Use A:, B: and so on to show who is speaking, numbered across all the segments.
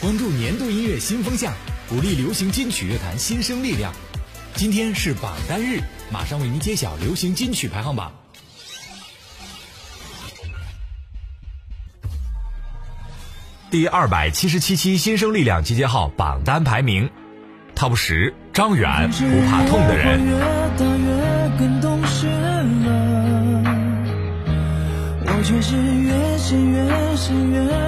A: 关注年度音乐新风向，鼓励流行金曲乐坛新生力量。今天是榜单日，马上为您揭晓流行金曲排行榜。
B: 第二百七十七期新生力量集结号榜单排名：top 十，张远《不怕痛的人》。
C: 是越越越
B: 深，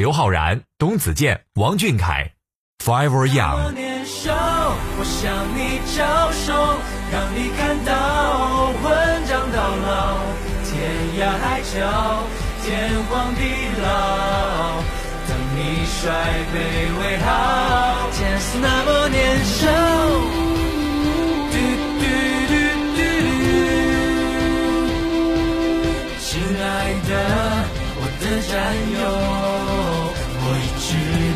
B: 刘昊然、董子健、王俊凯，Forever Young。
C: 我向你招手，让你看到文章到老，天涯海角，天荒地老，等你衰北为豪。天是那么年少，嘟嘟嘟嘟，亲爱的，我的战友。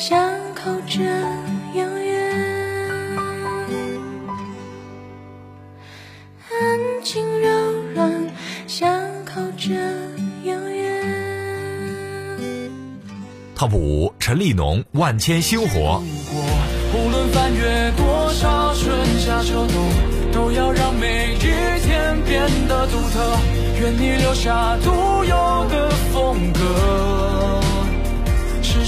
D: 想扣着永远安静柔软想扣着永远
B: top 五陈立农万千星火
C: 无论翻越多少春夏秋冬都要让每一天变得独特愿你留下独有的风格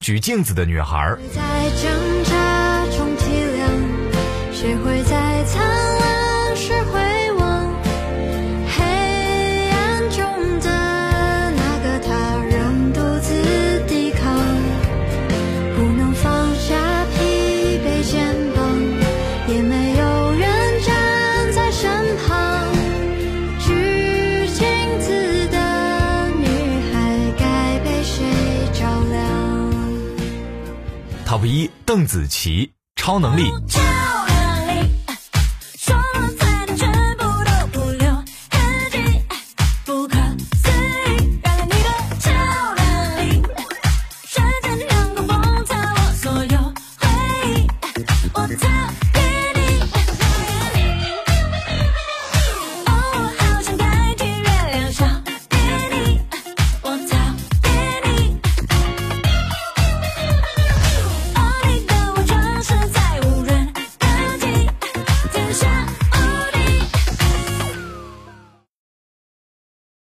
B: 举镜子的女孩儿
D: 在挣扎中体谅谁会
B: TOP 一，邓紫棋，《超能力》。